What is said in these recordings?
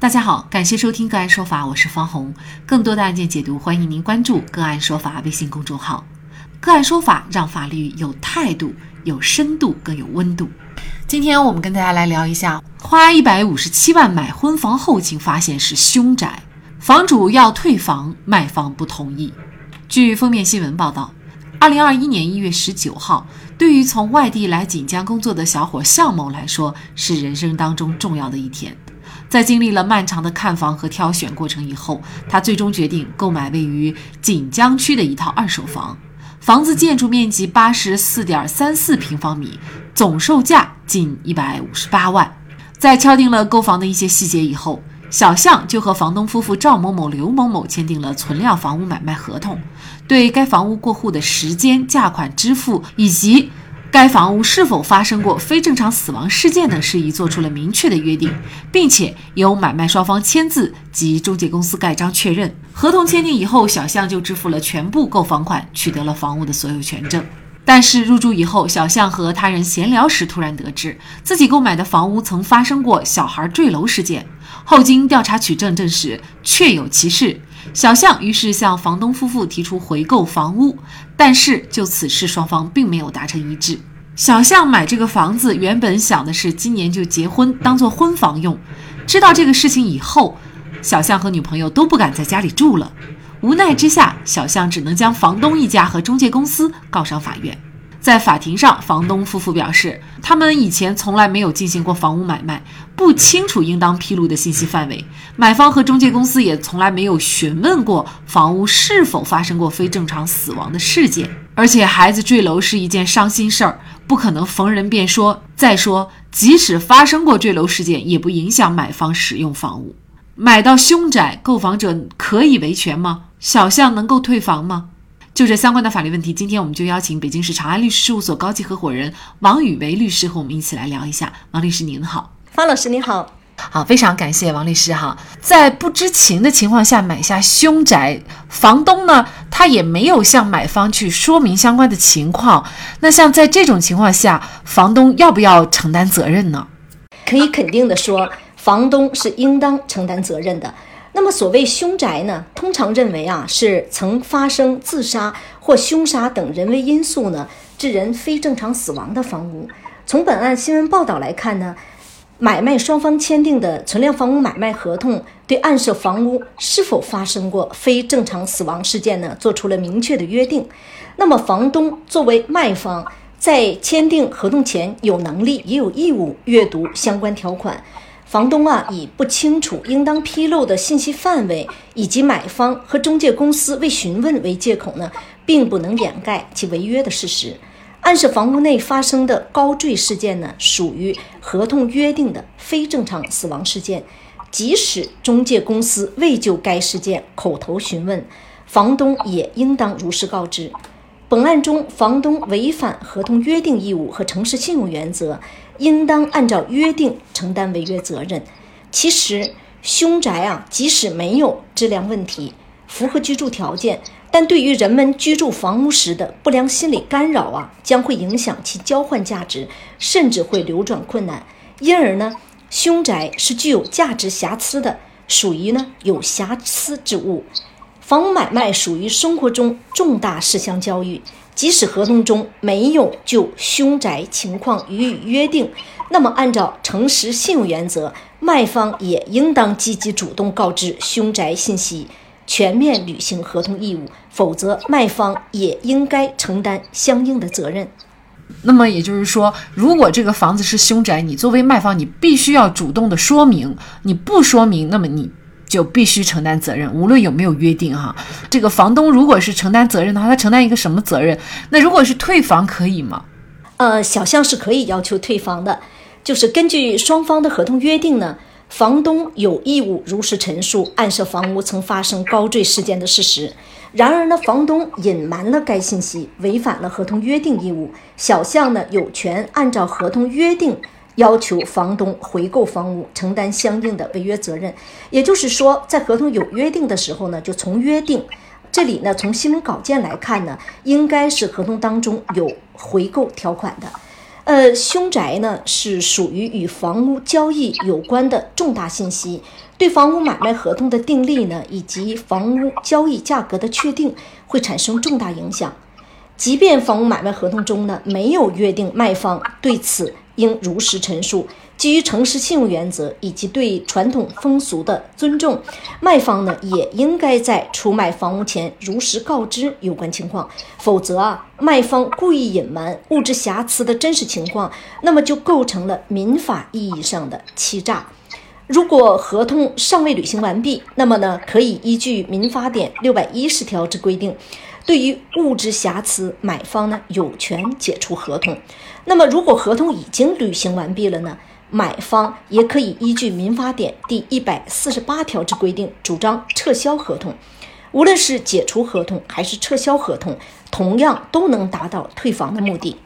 大家好，感谢收听个案说法，我是方红。更多的案件解读，欢迎您关注个案说法微信公众号。个案说法让法律有态度、有深度、更有温度。今天我们跟大家来聊一下，花一百五十七万买婚房后，竟发现是凶宅，房主要退房，卖方不同意。据封面新闻报道，二零二一年一月十九号，对于从外地来锦江工作的小伙向某来说，是人生当中重要的一天。在经历了漫长的看房和挑选过程以后，他最终决定购买位于锦江区的一套二手房。房子建筑面积八十四点三四平方米，总售价近一百五十八万。在敲定了购房的一些细节以后，小向就和房东夫妇赵某某、刘某某签订了存量房屋买卖合同，对该房屋过户的时间、价款支付以及。该房屋是否发生过非正常死亡事件等事宜做出了明确的约定，并且由买卖双方签字及中介公司盖章确认。合同签订以后，小向就支付了全部购房款，取得了房屋的所有权证。但是入住以后，小向和他人闲聊时，突然得知自己购买的房屋曾发生过小孩坠楼事件。后经调查取证证实，确有其事。小向于是向房东夫妇提出回购房屋，但是就此事双方并没有达成一致。小向买这个房子原本想的是今年就结婚，当做婚房用。知道这个事情以后，小向和女朋友都不敢在家里住了。无奈之下，小向只能将房东一家和中介公司告上法院。在法庭上，房东夫妇表示，他们以前从来没有进行过房屋买卖，不清楚应当披露的信息范围。买方和中介公司也从来没有询问过房屋是否发生过非正常死亡的事件。而且，孩子坠楼是一件伤心事儿，不可能逢人便说。再说，即使发生过坠楼事件，也不影响买方使用房屋。买到凶宅，购房者可以维权吗？小象能够退房吗？就这相关的法律问题，今天我们就邀请北京市长安律师事务所高级合伙人王宇维律师和我们一起来聊一下。王律师您好，方老师您好，好，非常感谢王律师哈。在不知情的情况下买下凶宅，房东呢他也没有向买方去说明相关的情况。那像在这种情况下，房东要不要承担责任呢？可以肯定的说，房东是应当承担责任的。那么，所谓凶宅呢，通常认为啊，是曾发生自杀或凶杀等人为因素呢，致人非正常死亡的房屋。从本案新闻报道来看呢，买卖双方签订的存量房屋买卖合同，对案涉房屋是否发生过非正常死亡事件呢，做出了明确的约定。那么，房东作为卖方，在签订合同前，有能力也有义务阅读相关条款。房东啊，以不清楚应当披露的信息范围，以及买方和中介公司未询问为借口呢，并不能掩盖其违约的事实。案涉房屋内发生的高坠事件呢，属于合同约定的非正常死亡事件，即使中介公司未就该事件口头询问，房东也应当如实告知。本案中，房东违反合同约定义务和诚实信用原则，应当按照约定承担违约责任。其实，凶宅啊，即使没有质量问题，符合居住条件，但对于人们居住房屋时的不良心理干扰啊，将会影响其交换价值，甚至会流转困难。因而呢，凶宅是具有价值瑕疵的，属于呢有瑕疵之物。房屋买卖属于生活中重大事项交易，即使合同中没有就凶宅情况予以约定，那么按照诚实信用原则，卖方也应当积极主动告知凶宅信息，全面履行合同义务，否则卖方也应该承担相应的责任。那么也就是说，如果这个房子是凶宅，你作为卖方，你必须要主动的说明，你不说明，那么你。就必须承担责任，无论有没有约定哈。这个房东如果是承担责任的话，他承担一个什么责任？那如果是退房可以吗？呃，小项是可以要求退房的，就是根据双方的合同约定呢，房东有义务如实陈述案涉房屋曾发生高坠事件的事实。然而呢，房东隐瞒了该信息，违反了合同约定义务，小项呢有权按照合同约定。要求房东回购房屋，承担相应的违约责任。也就是说，在合同有约定的时候呢，就从约定。这里呢，从新闻稿件来看呢，应该是合同当中有回购条款的。呃，凶宅呢是属于与房屋交易有关的重大信息，对房屋买卖合同的订立呢，以及房屋交易价格的确定会产生重大影响。即便房屋买卖合同中呢没有约定卖方对此应如实陈述。基于诚实信用原则以及对传统风俗的尊重，卖方呢也应该在出卖房屋前如实告知有关情况，否则啊，卖方故意隐瞒物质瑕疵的真实情况，那么就构成了民法意义上的欺诈。如果合同尚未履行完毕，那么呢，可以依据民法典六百一十条之规定，对于物质瑕疵，买方呢有权解除合同。那么如果合同已经履行完毕了呢？买方也可以依据《民法典》第一百四十八条之规定，主张撤销合同。无论是解除合同还是撤销合同，同样都能达到退房的目的。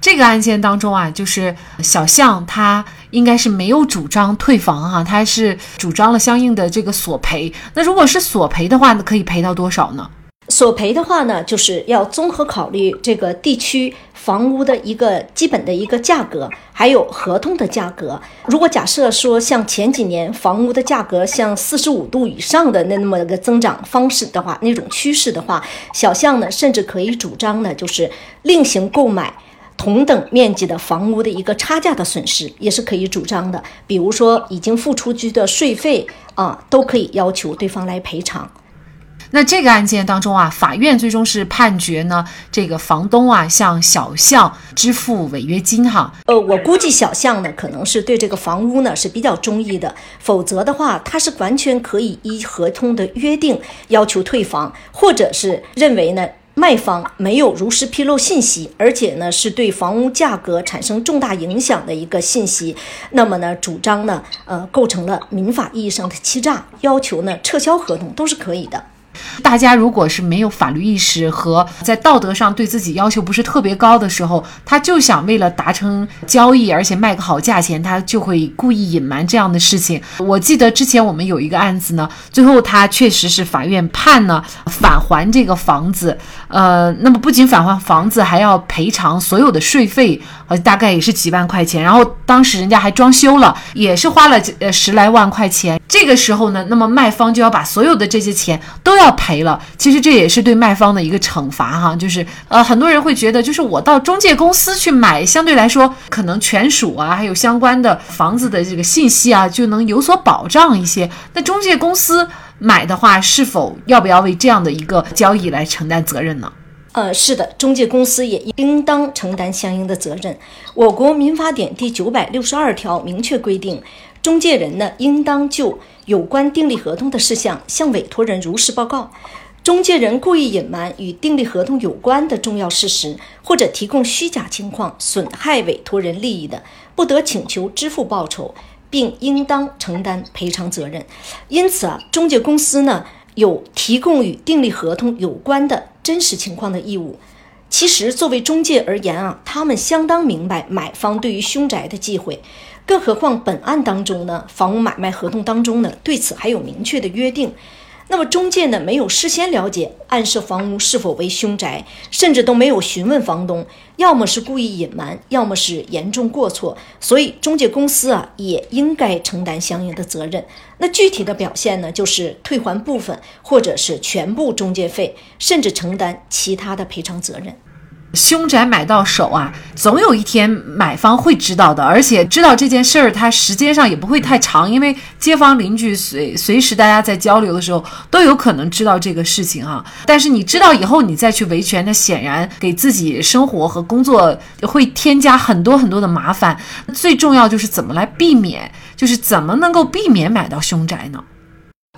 这个案件当中啊，就是小向他应该是没有主张退房哈，他是主张了相应的这个索赔。那如果是索赔的话，可以赔到多少呢？索赔的话呢，就是要综合考虑这个地区房屋的一个基本的一个价格，还有合同的价格。如果假设说像前几年房屋的价格像四十五度以上的那那么个增长方式的话，那种趋势的话，小象呢甚至可以主张呢，就是另行购买同等面积的房屋的一个差价的损失，也是可以主张的。比如说已经付出去的税费啊，都可以要求对方来赔偿。那这个案件当中啊，法院最终是判决呢，这个房东啊向小象支付违约金哈。呃，我估计小象呢可能是对这个房屋呢是比较中意的，否则的话他是完全可以依合同的约定要求退房，或者是认为呢卖方没有如实披露信息，而且呢是对房屋价格产生重大影响的一个信息，那么呢主张呢呃构成了民法意义上的欺诈，要求呢撤销合同都是可以的。大家如果是没有法律意识和在道德上对自己要求不是特别高的时候，他就想为了达成交易，而且卖个好价钱，他就会故意隐瞒这样的事情。我记得之前我们有一个案子呢，最后他确实是法院判呢返还这个房子，呃，那么不仅返还房子，还要赔偿所有的税费，呃，大概也是几万块钱。然后当时人家还装修了，也是花了呃十来万块钱。这个时候呢，那么卖方就要把所有的这些钱都要。赔了，其实这也是对卖方的一个惩罚哈，就是呃，很多人会觉得，就是我到中介公司去买，相对来说可能权属啊，还有相关的房子的这个信息啊，就能有所保障一些。那中介公司买的话，是否要不要为这样的一个交易来承担责任呢？呃，是的，中介公司也应当承担相应的责任。我国民法典第九百六十二条明确规定，中介人呢，应当就有关订立合同的事项向委托人如实报告。中介人故意隐瞒与订立合同有关的重要事实，或者提供虚假情况，损害委托人利益的，不得请求支付报酬，并应当承担赔偿责任。因此啊，中介公司呢有提供与订立合同有关的。真实情况的义务，其实作为中介而言啊，他们相当明白买方对于凶宅的忌讳，更何况本案当中呢，房屋买卖合同当中呢，对此还有明确的约定。那么中介呢，没有事先了解暗示房屋是否为凶宅，甚至都没有询问房东，要么是故意隐瞒，要么是严重过错，所以中介公司啊也应该承担相应的责任。那具体的表现呢，就是退还部分或者是全部中介费，甚至承担其他的赔偿责任。凶宅买到手啊，总有一天买方会知道的，而且知道这件事儿，它时间上也不会太长，因为街坊邻居随随时大家在交流的时候都有可能知道这个事情哈。但是你知道以后你再去维权，那显然给自己生活和工作会添加很多很多的麻烦。最重要就是怎么来避免，就是怎么能够避免买到凶宅呢？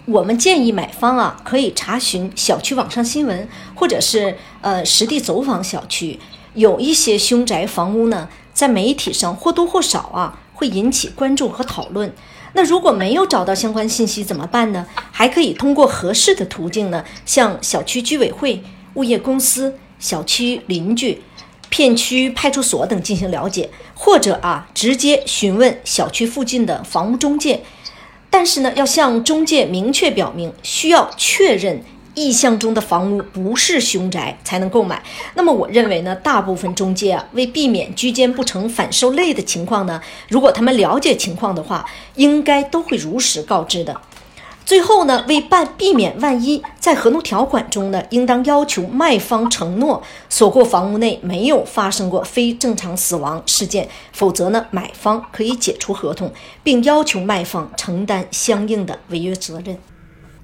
我们建议买方啊，可以查询小区网上新闻，或者是呃实地走访小区。有一些凶宅房屋呢，在媒体上或多或少啊会引起关注和讨论。那如果没有找到相关信息怎么办呢？还可以通过合适的途径呢，向小区居委会、物业公司、小区邻居、片区派出所等进行了解，或者啊直接询问小区附近的房屋中介。但是呢，要向中介明确表明需要确认意向中的房屋不是凶宅才能购买。那么我认为呢，大部分中介啊，为避免居间不成反受累的情况呢，如果他们了解情况的话，应该都会如实告知的。最后呢，为办避免万一，在合同条款中呢，应当要求卖方承诺所购房屋内没有发生过非正常死亡事件，否则呢，买方可以解除合同，并要求卖方承担相应的违约责任。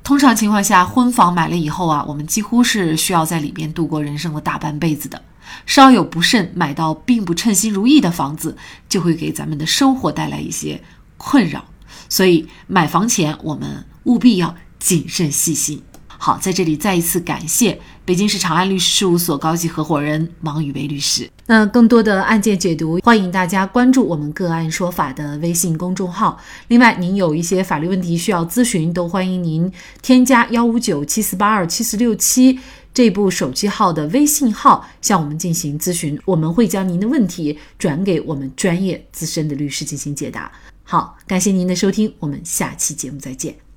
通常情况下，婚房买了以后啊，我们几乎是需要在里边度过人生的大半辈子的。稍有不慎，买到并不称心如意的房子，就会给咱们的生活带来一些困扰。所以，买房前我们务必要谨慎细心。好，在这里再一次感谢北京市长安律师事务所高级合伙人王宇威律师。那更多的案件解读，欢迎大家关注我们“个案说法”的微信公众号。另外，您有一些法律问题需要咨询，都欢迎您添加幺五九七四八二七四六七这部手机号的微信号向我们进行咨询，我们会将您的问题转给我们专业资深的律师进行解答。好，感谢您的收听，我们下期节目再见。